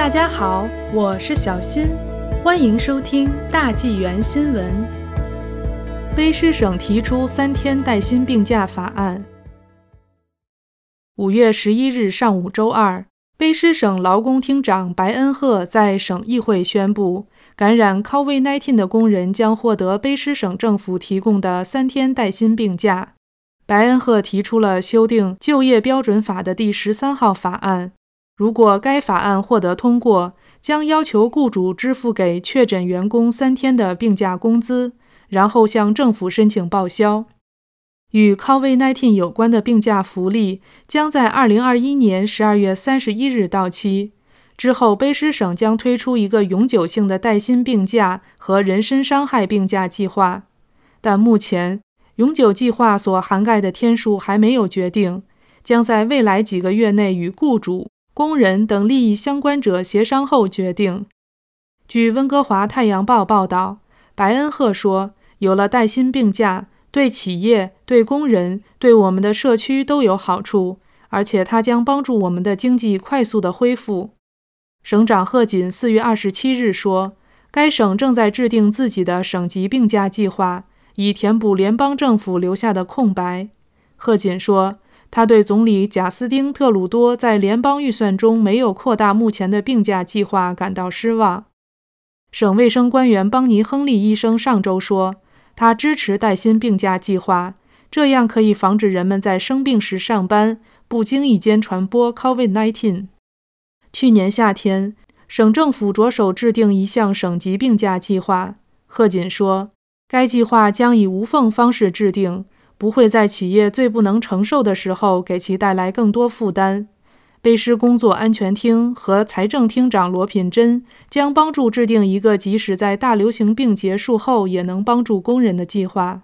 大家好，我是小新，欢迎收听大纪元新闻。卑诗省提出三天带薪病假法案。五月十一日上午，周二，卑诗省劳工厅长白恩赫在省议会宣布，感染 COVID-19 的工人将获得卑诗省政府提供的三天带薪病假。白恩赫提出了修订就业标准法的第十三号法案。如果该法案获得通过，将要求雇主支付给确诊员工三天的病假工资，然后向政府申请报销。与 COVID-19 有关的病假福利将在2021年12月31日到期。之后，卑诗省将推出一个永久性的带薪病假和人身伤害病假计划，但目前永久计划所涵盖的天数还没有决定，将在未来几个月内与雇主。工人等利益相关者协商后决定。据温哥华太阳报报道，白恩赫说：“有了带薪病假，对企业、对工人、对我们的社区都有好处，而且它将帮助我们的经济快速的恢复。”省长贺锦四月二十七日说：“该省正在制定自己的省级病假计划，以填补联邦政府留下的空白。”贺锦说。他对总理贾斯汀·特鲁多在联邦预算中没有扩大目前的病假计划感到失望。省卫生官员邦尼·亨利医生上周说，他支持带薪病假计划，这样可以防止人们在生病时上班，不经意间传播 COVID-19。去年夏天，省政府着手制定一项省级病假计划。贺锦说，该计划将以无缝方式制定。不会在企业最不能承受的时候给其带来更多负担。卑诗工作安全厅和财政厅长罗品珍将帮助制定一个即使在大流行病结束后也能帮助工人的计划。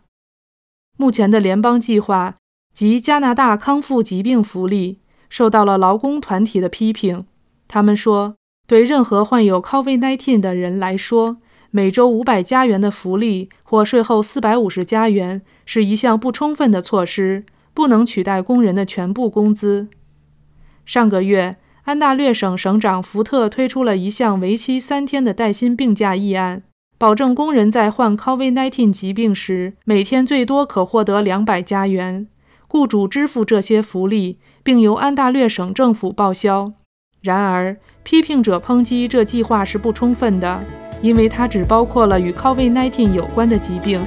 目前的联邦计划及加拿大康复疾病福利受到了劳工团体的批评。他们说，对任何患有 COVID-19 的人来说，每周五百加元的福利或税后四百五十加元是一项不充分的措施，不能取代工人的全部工资。上个月，安大略省省长福特推出了一项为期三天的带薪病假议案，保证工人在患 COVID-19 疾病时每天最多可获得两百加元，雇主支付这些福利，并由安大略省政府报销。然而，批评者抨击这计划是不充分的。因为它只包括了与 COVID-19 有关的疾病。